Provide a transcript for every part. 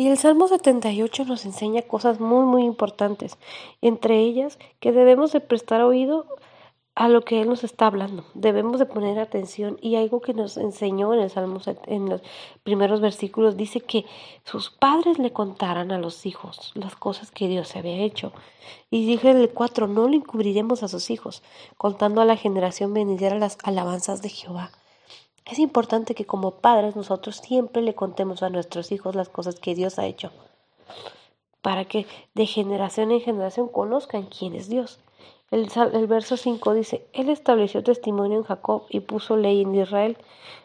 Y el Salmo 78 nos enseña cosas muy, muy importantes, entre ellas que debemos de prestar oído a lo que Él nos está hablando. Debemos de poner atención y algo que nos enseñó en el Salmo, en los primeros versículos, dice que sus padres le contaran a los hijos las cosas que Dios había hecho. Y dije el 4, no le encubriremos a sus hijos, contando a la generación venidera las alabanzas de Jehová. Es importante que como padres nosotros siempre le contemos a nuestros hijos las cosas que Dios ha hecho, para que de generación en generación conozcan quién es Dios. El, verso 5 dice, Él estableció testimonio en Jacob y puso ley en Israel,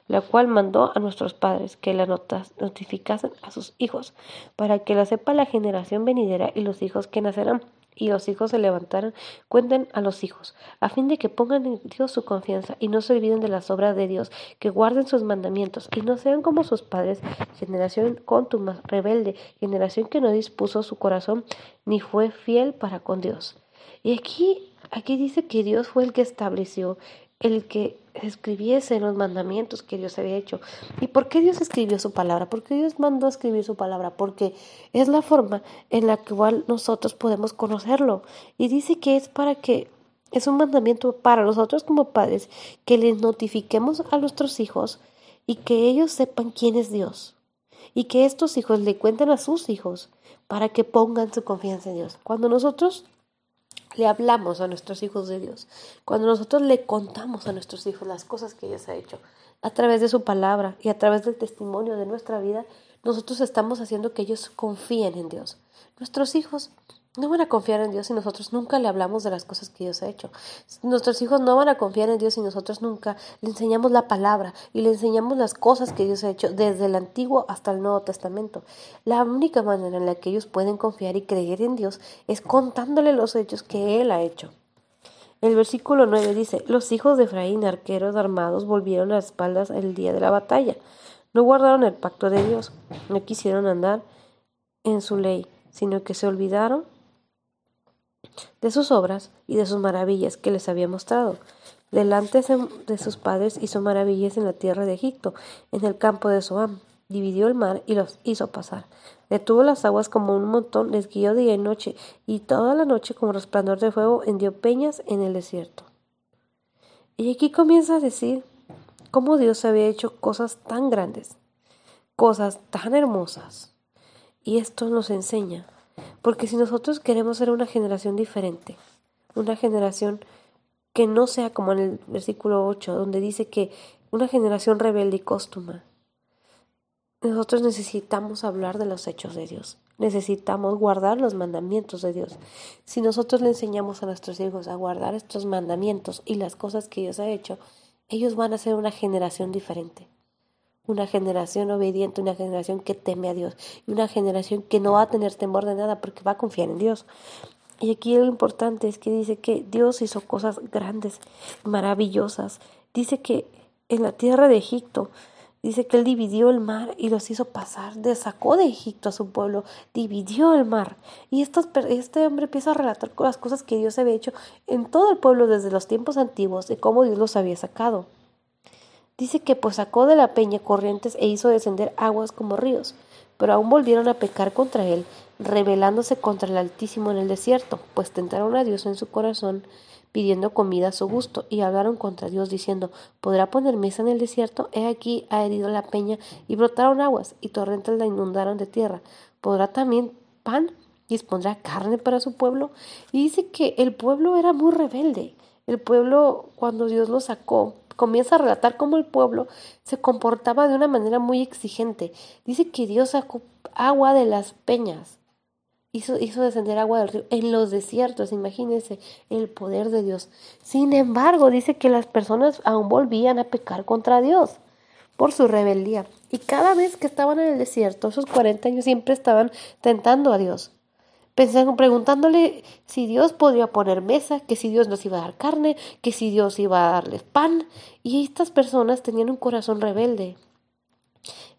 la cual mandó a nuestros padres que la notificasen a sus hijos, para que la sepa la generación venidera y los hijos que nacerán, y los hijos se levantaran, cuenten a los hijos, a fin de que pongan en Dios su confianza y no se olviden de las obras de Dios, que guarden sus mandamientos y no sean como sus padres, generación contumaz, rebelde, generación que no dispuso su corazón ni fue fiel para con Dios. Y aquí, aquí dice que Dios fue el que estableció el que escribiese los mandamientos que Dios había hecho. ¿Y por qué Dios escribió su palabra? ¿Por qué Dios mandó escribir su palabra? Porque es la forma en la que nosotros podemos conocerlo. Y dice que es para que es un mandamiento para nosotros como padres que les notifiquemos a nuestros hijos y que ellos sepan quién es Dios. Y que estos hijos le cuenten a sus hijos para que pongan su confianza en Dios. Cuando nosotros le hablamos a nuestros hijos de Dios, cuando nosotros le contamos a nuestros hijos las cosas que Dios ha hecho, a través de su palabra y a través del testimonio de nuestra vida, nosotros estamos haciendo que ellos confíen en Dios. Nuestros hijos no van a confiar en Dios si nosotros nunca le hablamos de las cosas que Dios ha hecho. Nuestros hijos no van a confiar en Dios si nosotros nunca le enseñamos la palabra y le enseñamos las cosas que Dios ha hecho desde el Antiguo hasta el Nuevo Testamento. La única manera en la que ellos pueden confiar y creer en Dios es contándole los hechos que Él ha hecho. El versículo 9 dice, los hijos de Efraín, arqueros armados, volvieron a espaldas el día de la batalla. No guardaron el pacto de Dios, no quisieron andar en su ley, sino que se olvidaron de sus obras y de sus maravillas que les había mostrado. Delante de sus padres hizo maravillas en la tierra de Egipto, en el campo de Soam. Dividió el mar y los hizo pasar. Detuvo las aguas como un montón, les guió día y noche, y toda la noche como resplandor de fuego hendió peñas en el desierto. Y aquí comienza a decir cómo Dios había hecho cosas tan grandes, cosas tan hermosas. Y esto nos enseña porque si nosotros queremos ser una generación diferente, una generación que no sea como en el versículo 8, donde dice que una generación rebelde y cóstuma, nosotros necesitamos hablar de los hechos de Dios. Necesitamos guardar los mandamientos de Dios. Si nosotros le enseñamos a nuestros hijos a guardar estos mandamientos y las cosas que Dios ha hecho, ellos van a ser una generación diferente una generación obediente, una generación que teme a Dios y una generación que no va a tener temor de nada porque va a confiar en Dios. Y aquí lo importante es que dice que Dios hizo cosas grandes, maravillosas. Dice que en la tierra de Egipto, dice que Él dividió el mar y los hizo pasar, sacó de Egipto a su pueblo, dividió el mar. Y este hombre empieza a relatar las cosas que Dios había hecho en todo el pueblo desde los tiempos antiguos, de cómo Dios los había sacado. Dice que pues sacó de la peña corrientes e hizo descender aguas como ríos, pero aún volvieron a pecar contra él, rebelándose contra el Altísimo en el desierto, pues tentaron a Dios en su corazón, pidiendo comida a su gusto, y hablaron contra Dios, diciendo, ¿podrá poner mesa en el desierto? He aquí ha herido la peña, y brotaron aguas, y torrentes la inundaron de tierra. ¿Podrá también pan? ¿Dispondrá carne para su pueblo? Y dice que el pueblo era muy rebelde. El pueblo, cuando Dios lo sacó, comienza a relatar cómo el pueblo se comportaba de una manera muy exigente. Dice que Dios sacó agua de las peñas, hizo, hizo descender agua del río en los desiertos, imagínense el poder de Dios. Sin embargo, dice que las personas aún volvían a pecar contra Dios por su rebeldía. Y cada vez que estaban en el desierto, esos 40 años siempre estaban tentando a Dios pensando, preguntándole si Dios podría poner mesa, que si Dios nos iba a dar carne, que si Dios iba a darles pan. Y estas personas tenían un corazón rebelde.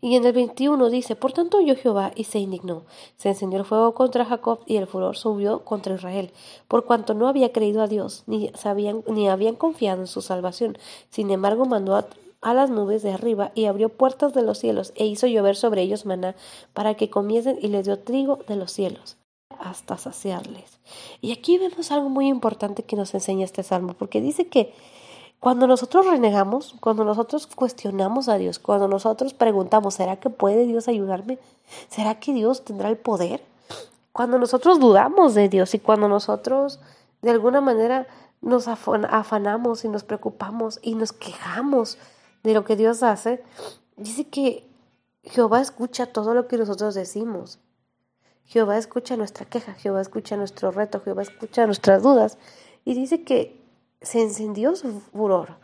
Y en el 21 dice, por tanto oyó Jehová y se indignó. Se encendió el fuego contra Jacob y el furor subió contra Israel, por cuanto no había creído a Dios, ni, sabían, ni habían confiado en su salvación. Sin embargo, mandó a las nubes de arriba y abrió puertas de los cielos e hizo llover sobre ellos maná para que comiesen y les dio trigo de los cielos hasta saciarles. Y aquí vemos algo muy importante que nos enseña este salmo, porque dice que cuando nosotros renegamos, cuando nosotros cuestionamos a Dios, cuando nosotros preguntamos, ¿será que puede Dios ayudarme? ¿Será que Dios tendrá el poder? Cuando nosotros dudamos de Dios y cuando nosotros de alguna manera nos afanamos y nos preocupamos y nos quejamos de lo que Dios hace, dice que Jehová escucha todo lo que nosotros decimos. Jehová escucha nuestra queja, Jehová escucha nuestro reto, Jehová escucha nuestras dudas. Y dice que se encendió su furor.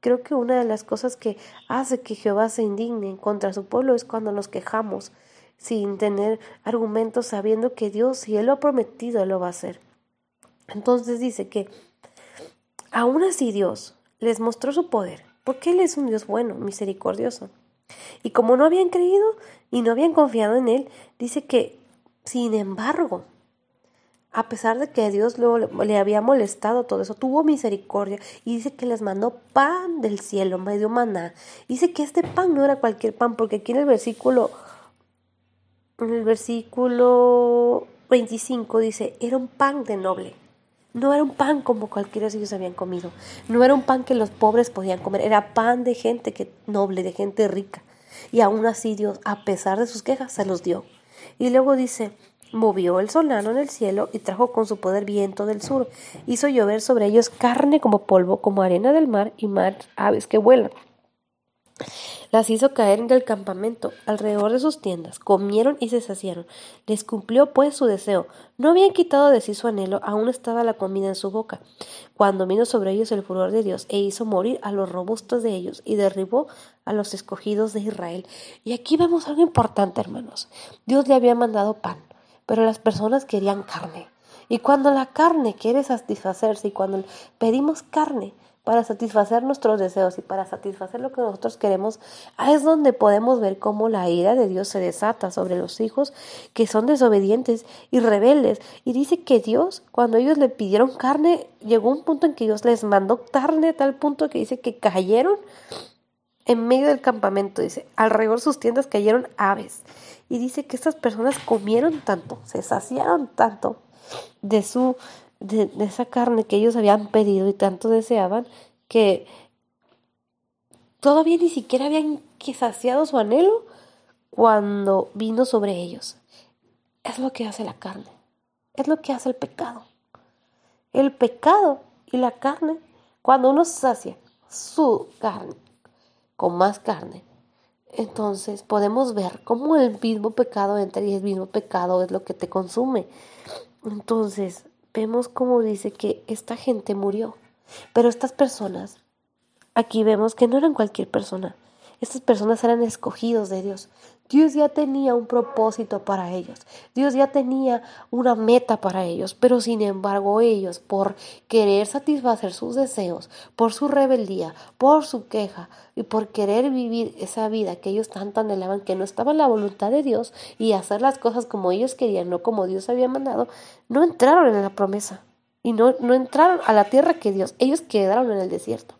Creo que una de las cosas que hace que Jehová se indigne contra su pueblo es cuando nos quejamos sin tener argumentos, sabiendo que Dios, si Él lo ha prometido, lo va a hacer. Entonces dice que aún así Dios les mostró su poder, porque Él es un Dios bueno, misericordioso. Y como no habían creído y no habían confiado en Él, dice que, sin embargo, a pesar de que Dios le había molestado todo eso, tuvo misericordia y dice que les mandó pan del cielo, medio maná. Dice que este pan no era cualquier pan, porque aquí en el versículo, en el versículo 25 dice, era un pan de noble. No era un pan como cualquiera de ellos habían comido. No era un pan que los pobres podían comer. Era pan de gente que, noble, de gente rica. Y aún así Dios, a pesar de sus quejas, se los dio. Y luego dice, movió el solano en el cielo y trajo con su poder viento del sur. Hizo llover sobre ellos carne como polvo, como arena del mar y mar aves que vuelan. Las hizo caer en el campamento, alrededor de sus tiendas, comieron y se saciaron. Les cumplió pues su deseo. No habían quitado de sí su anhelo, aún estaba la comida en su boca. Cuando vino sobre ellos el furor de Dios, e hizo morir a los robustos de ellos, y derribó a los escogidos de Israel. Y aquí vemos algo importante, hermanos. Dios le había mandado pan, pero las personas querían carne. Y cuando la carne quiere satisfacerse y cuando pedimos carne para satisfacer nuestros deseos y para satisfacer lo que nosotros queremos, ahí es donde podemos ver cómo la ira de Dios se desata sobre los hijos que son desobedientes y rebeldes. Y dice que Dios, cuando ellos le pidieron carne, llegó un punto en que Dios les mandó carne a tal punto que dice que cayeron en medio del campamento, dice, alrededor de sus tiendas cayeron aves. Y dice que estas personas comieron tanto, se saciaron tanto de su de, esa carne que ellos habían pedido y tanto deseaban que todavía ni siquiera habían saciado su anhelo cuando vino sobre ellos. Es lo que hace la carne, es lo que hace el pecado. El pecado y la carne, cuando uno sacia su carne con más carne, entonces podemos ver cómo el mismo pecado entra y el mismo pecado es lo que te consume. Entonces vemos cómo dice que esta gente murió, pero estas personas, aquí vemos que no eran cualquier persona, estas personas eran escogidos de Dios. Dios ya tenía un propósito para ellos. Dios ya tenía una meta para ellos. Pero sin embargo ellos, por querer satisfacer sus deseos, por su rebeldía, por su queja y por querer vivir esa vida que ellos tanto anhelaban, que no estaba en la voluntad de Dios y hacer las cosas como ellos querían, no como Dios había mandado, no entraron en la promesa. Y no, no entraron a la tierra que Dios, ellos quedaron en el desierto.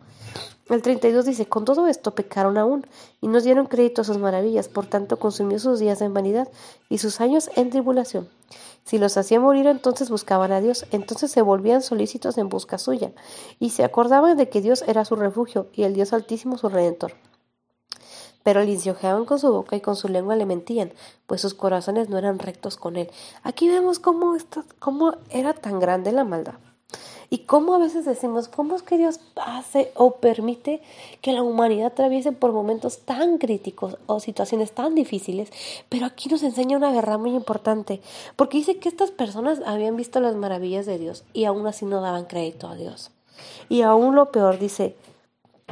El 32 dice, con todo esto pecaron aún y no dieron crédito a sus maravillas, por tanto consumió sus días en vanidad y sus años en tribulación. Si los hacía morir, entonces buscaban a Dios, entonces se volvían solícitos en busca suya, y se acordaban de que Dios era su refugio y el Dios altísimo su redentor. Pero lisonjeaban con su boca y con su lengua le mentían, pues sus corazones no eran rectos con él. Aquí vemos cómo, cómo era tan grande la maldad. Y cómo a veces decimos, ¿cómo es que Dios hace o permite que la humanidad atraviese por momentos tan críticos o situaciones tan difíciles? Pero aquí nos enseña una verdad muy importante, porque dice que estas personas habían visto las maravillas de Dios y aún así no daban crédito a Dios. Y aún lo peor, dice,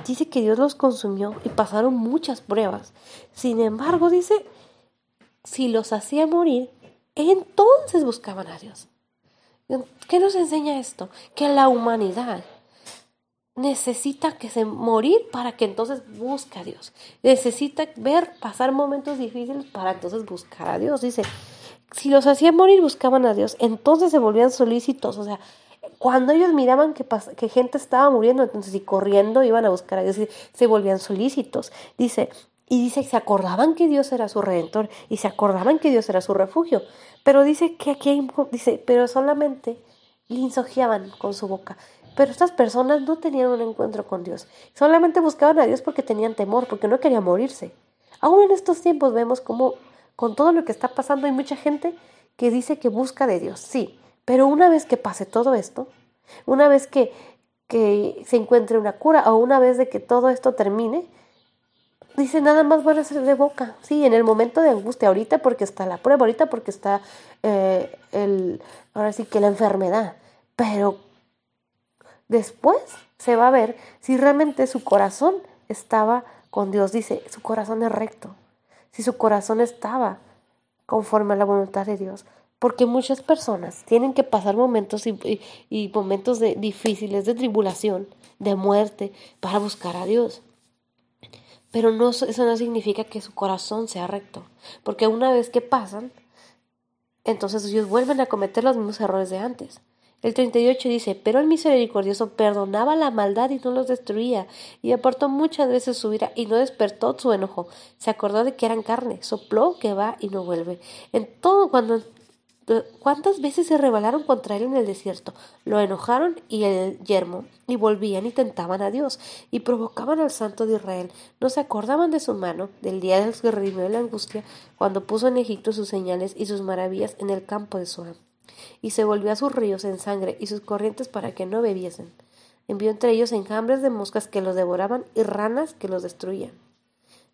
dice que Dios los consumió y pasaron muchas pruebas. Sin embargo, dice, si los hacía morir, entonces buscaban a Dios. ¿Qué nos enseña esto? Que la humanidad necesita que se morir para que entonces busque a Dios. Necesita ver pasar momentos difíciles para entonces buscar a Dios. Dice, si los hacían morir buscaban a Dios, entonces se volvían solícitos, o sea, cuando ellos miraban que, que gente estaba muriendo, entonces y corriendo iban a buscar a Dios se volvían solícitos. Dice, y dice que se acordaban que Dios era su redentor y se acordaban que Dios era su refugio. Pero dice que aquí hay, dice, pero solamente linsojeaban con su boca. Pero estas personas no tenían un encuentro con Dios. Solamente buscaban a Dios porque tenían temor, porque no querían morirse. Aún en estos tiempos vemos como con todo lo que está pasando hay mucha gente que dice que busca de Dios, sí, pero una vez que pase todo esto, una vez que, que se encuentre una cura o una vez de que todo esto termine, dice nada más van a ser de boca, sí, en el momento de angustia, ahorita porque está la prueba, ahorita porque está eh, el, ahora sí que la enfermedad, pero después se va a ver si realmente su corazón estaba con Dios, dice, su corazón es recto, si su corazón estaba conforme a la voluntad de Dios. Porque muchas personas tienen que pasar momentos y, momentos de, difíciles, de tribulación, de muerte, para buscar a Dios. Pero no, eso no significa que su corazón sea recto. Porque una vez que pasan, entonces ellos vuelven a cometer los mismos errores de antes. El 38 dice, pero el misericordioso perdonaba la maldad y no los destruía, y apartó muchas veces su ira y no despertó su enojo. Se acordó de que eran carne, sopló que va y no vuelve. En todo, cuando ¿Cuántas veces se rebelaron contra él en el desierto? Lo enojaron y el yermo, y volvían y tentaban a Dios, y provocaban al Santo de Israel. No se acordaban de su mano, del día del que redimió la angustia, cuando puso en Egipto sus señales y sus maravillas en el campo de Zoán y se volvió a sus ríos en sangre y sus corrientes para que no bebiesen. Envió entre ellos enjambres de moscas que los devoraban y ranas que los destruían.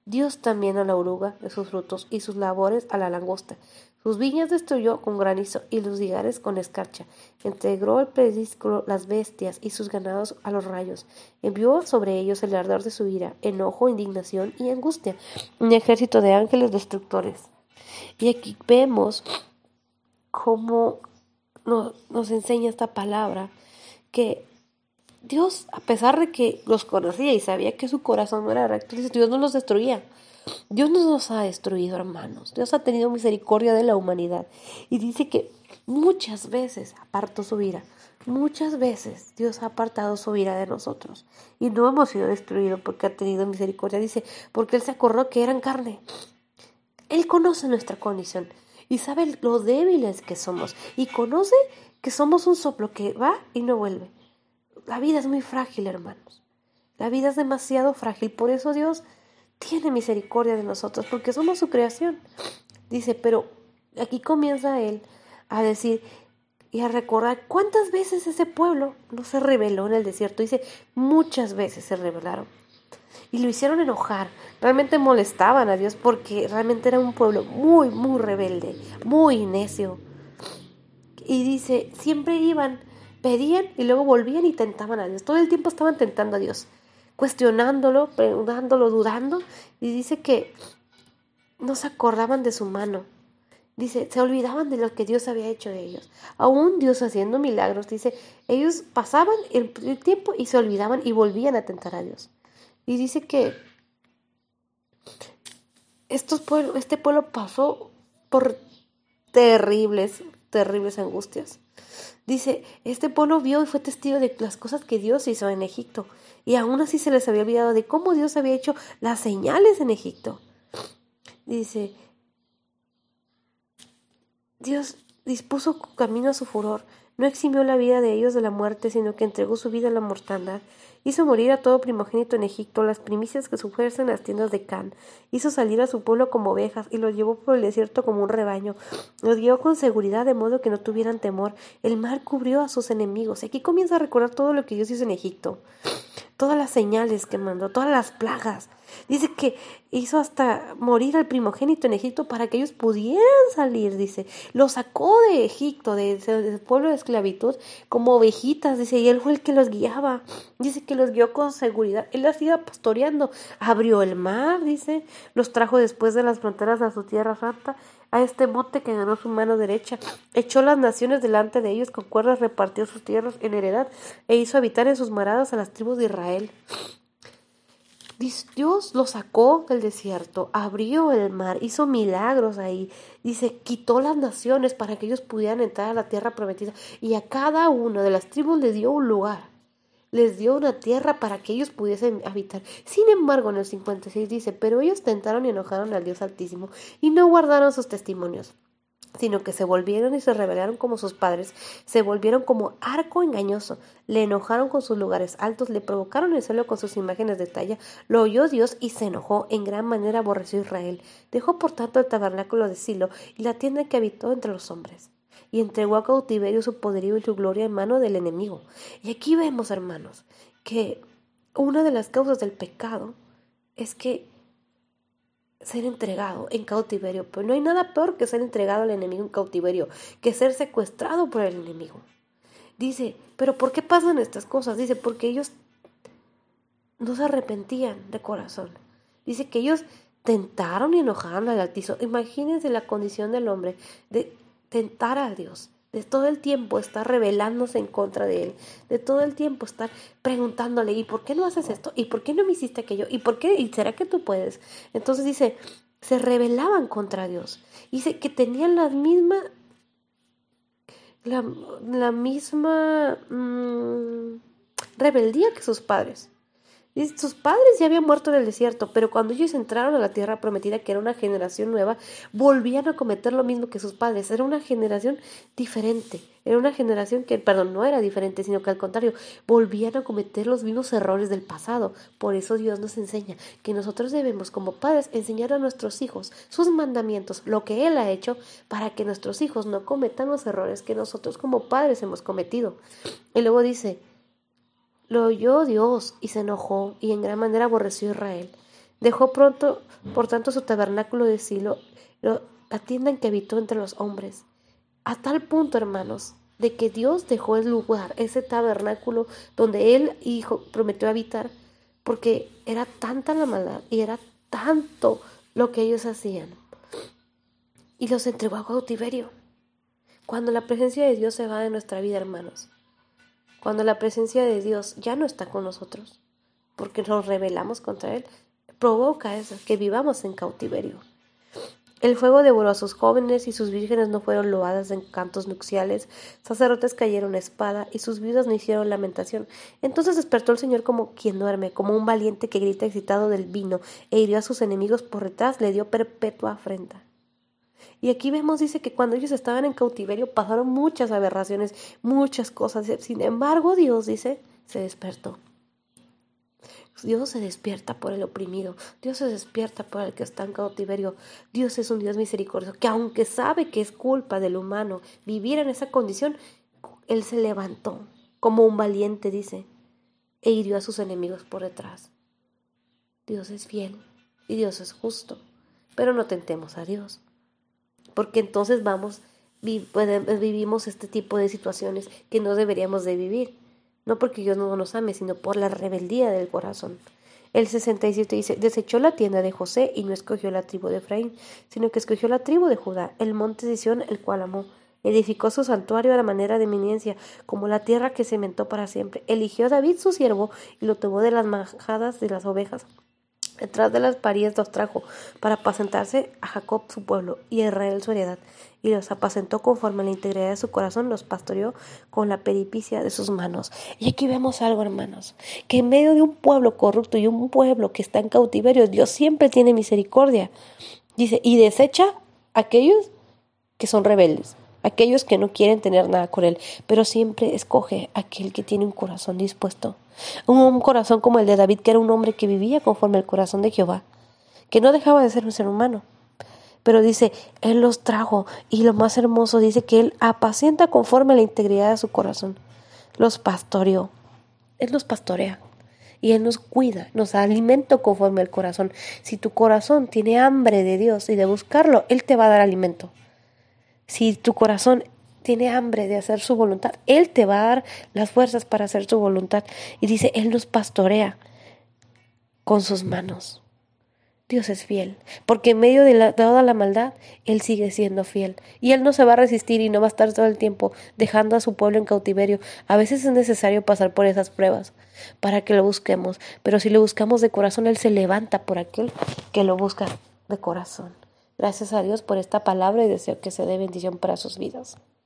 Dios también a la oruga de sus frutos y sus labores a la langosta. Sus viñas destruyó con granizo y los higares con escarcha. Integró el pedísculo las bestias y sus ganados a los rayos. Envió sobre ellos el ardor de su ira, enojo, indignación y angustia, un ejército de ángeles destructores. Y aquí vemos cómo nos, enseña esta palabra, que Dios, a pesar de que los conocía y sabía que su corazón no era recto, Dios no los destruía. Dios no nos ha destruido, hermanos. Dios ha tenido misericordia de la humanidad. Y dice que muchas veces apartó su ira. Muchas veces Dios ha apartado su ira de nosotros. Y no hemos sido destruidos porque ha tenido misericordia. Dice, porque Él se acordó que eran carne. Él conoce nuestra condición y sabe lo débiles que somos y conoce que somos un soplo que va y no vuelve. La vida es muy frágil, hermanos. La vida es demasiado frágil. Por eso Dios tiene misericordia de nosotros, porque somos su creación. Dice, pero aquí comienza Él a decir y a recordar cuántas veces ese pueblo no se rebeló en el desierto. Dice, muchas veces se rebelaron y lo hicieron enojar. Realmente molestaban a Dios porque realmente era un pueblo muy, muy rebelde, muy necio. Y dice, siempre iban, pedían y luego volvían y tentaban a Dios. Todo el tiempo estaban tentando a Dios, cuestionándolo, preguntándolo, dudando. Y dice que no se acordaban de su mano. Dice, se olvidaban de lo que Dios había hecho de ellos. Aún Dios haciendo milagros. Dice, ellos pasaban el, tiempo y se olvidaban y volvían a tentar a Dios. Y dice que estos este pueblo pasó por terribles, terribles angustias. Dice, este pueblo vio y fue testigo de las cosas que Dios hizo en Egipto. Y aún así se les había olvidado de cómo Dios había hecho las señales en Egipto. Dice, Dios dispuso camino a su furor, no eximió la vida de ellos de la muerte, sino que entregó su vida a la mortandad Hizo morir a todo primogénito en Egipto, las primicias que sufriesen en las tiendas de Can. Hizo salir a su pueblo como ovejas y los llevó por el desierto como un rebaño. Los guió con seguridad de modo que no tuvieran temor. El mar cubrió a sus enemigos. Aquí comienza a recordar todo lo que Dios hizo en Egipto. Todas las señales que mandó, todas las plagas. Dice que hizo hasta morir al primogénito en Egipto para que ellos pudieran salir, dice. Lo sacó de Egipto, del de, pueblo de esclavitud, como ovejitas, dice, y él fue el que los guiaba. Dice que los guió con seguridad. Él las iba pastoreando. Abrió el mar, dice. Los trajo después de las fronteras a su tierra santa a este monte que ganó su mano derecha. Echó las naciones delante de ellos, con cuerdas repartió sus tierras en heredad, e hizo habitar en sus maradas a las tribus de Israel. Dios lo sacó del desierto, abrió el mar, hizo milagros ahí. Dice, quitó las naciones para que ellos pudieran entrar a la tierra prometida. Y a cada uno de las tribus le dio un lugar. Les dio una tierra para que ellos pudiesen habitar. Sin embargo, en el 56 dice, pero ellos tentaron y enojaron al Dios Altísimo y no guardaron sus testimonios sino que se volvieron y se rebelaron como sus padres, se volvieron como arco engañoso, le enojaron con sus lugares altos, le provocaron el celo con sus imágenes de talla, lo oyó Dios y se enojó, en gran manera aborreció Israel, dejó por tanto el tabernáculo de Silo y la tienda que habitó entre los hombres, y entregó a cautiverio su poderío y su gloria en mano del enemigo. Y aquí vemos, hermanos, que una de las causas del pecado es que ser entregado en cautiverio. Pero no hay nada peor que ser entregado al enemigo en cautiverio, que ser secuestrado por el enemigo. Dice, pero ¿por qué pasan estas cosas? Dice, porque ellos no se arrepentían de corazón. Dice que ellos tentaron y enojaron al Altísimo. Imagínense la condición del hombre de tentar a Dios, de todo el tiempo estar rebelándose en contra de él, de todo el tiempo estar preguntándole, ¿y por qué no haces esto? ¿Y por qué no me hiciste aquello? ¿Y por qué? ¿Y será que tú puedes? Entonces dice, se rebelaban contra Dios. Dice que tenían la misma, la, misma mm, rebeldía que sus padres. Sus padres ya habían muerto en el desierto, pero cuando ellos entraron a la tierra prometida, que era una generación nueva, volvían a cometer lo mismo que sus padres. Era una generación diferente. Era una generación que, perdón, no era diferente, sino que al contrario, volvían a cometer los mismos errores del pasado. Por eso Dios nos enseña que nosotros debemos, como padres, enseñar a nuestros hijos sus mandamientos, lo que Él ha hecho, para que nuestros hijos no cometan los errores que nosotros como padres hemos cometido. Y luego dice, lo oyó Dios y se enojó y en gran manera aborreció a Israel. Dejó pronto, por tanto, su tabernáculo de Silo, la tienda en que habitó entre los hombres. A tal punto, hermanos, de que Dios dejó el lugar, ese tabernáculo donde él, hijo, prometió habitar, porque era tanta la maldad y era tanto lo que ellos hacían. Y los entregó a cautiverio. Cuando la presencia de Dios se va de nuestra vida, hermanos, cuando la presencia de Dios ya no está con nosotros, porque nos rebelamos contra Él, provoca eso, que vivamos en cautiverio. El fuego devoró a sus jóvenes y sus vírgenes no fueron loadas en cantos nupciales, sacerdotes cayeron a espada y sus viudas no hicieron lamentación. Entonces despertó el Señor como quien duerme, como un valiente que grita excitado del vino, e hirió a sus enemigos por detrás, le dio perpetua afrenta. Y aquí vemos, dice que cuando ellos estaban en cautiverio pasaron muchas aberraciones, muchas cosas. Sin embargo, Dios dice, se despertó. Dios se despierta por el oprimido, Dios se despierta por el que está en cautiverio. Dios es un Dios misericordioso que aunque sabe que es culpa del humano vivir en esa condición, Él se levantó como un valiente, dice, e hirió a sus enemigos por detrás. Dios es fiel y Dios es justo, pero no tentemos a Dios porque entonces vamos, vivimos este tipo de situaciones que no deberíamos de vivir. No porque Dios no nos ame, sino por la rebeldía del corazón. El 67 dice, desechó la tienda de José y no escogió la tribu de Efraín, sino que escogió la tribu de Judá, el monte de Sión, el cual amó. Edificó su santuario a la manera de eminencia, como la tierra que cementó para siempre. Eligió a David su siervo y lo tomó de las majadas de las ovejas Detrás de las parías los trajo para apacentarse a Jacob su pueblo y a Israel su heredad, y los apacentó conforme a la integridad de su corazón, los pastoreó con la peripicia de sus manos. Y aquí vemos algo, hermanos, que en medio de un pueblo corrupto y un pueblo que está en cautiverio, Dios siempre tiene misericordia. Dice, y desecha a aquellos que son rebeldes aquellos que no quieren tener nada con Él, pero siempre escoge aquel que tiene un corazón dispuesto. Un, corazón como el de David, que era un hombre que vivía conforme al corazón de Jehová, que no dejaba de ser un ser humano. Pero dice, Él los trajo y lo más hermoso dice que Él apacienta conforme a la integridad de su corazón. Los pastoreó. Él los pastorea y Él nos cuida, nos alimenta conforme al corazón. Si tu corazón tiene hambre de Dios y de buscarlo, Él te va a dar alimento. Si tu corazón tiene hambre de hacer su voluntad, Él te va a dar las fuerzas para hacer su voluntad. Y dice, Él nos pastorea con sus manos. Dios es fiel, porque en medio de, toda la maldad, Él sigue siendo fiel. Y Él no se va a resistir y no va a estar todo el tiempo dejando a su pueblo en cautiverio. A veces es necesario pasar por esas pruebas para que lo busquemos, pero si lo buscamos de corazón, Él se levanta por aquel que lo busca de corazón. Gracias a Dios por esta palabra y deseo que se dé bendición para sus vidas.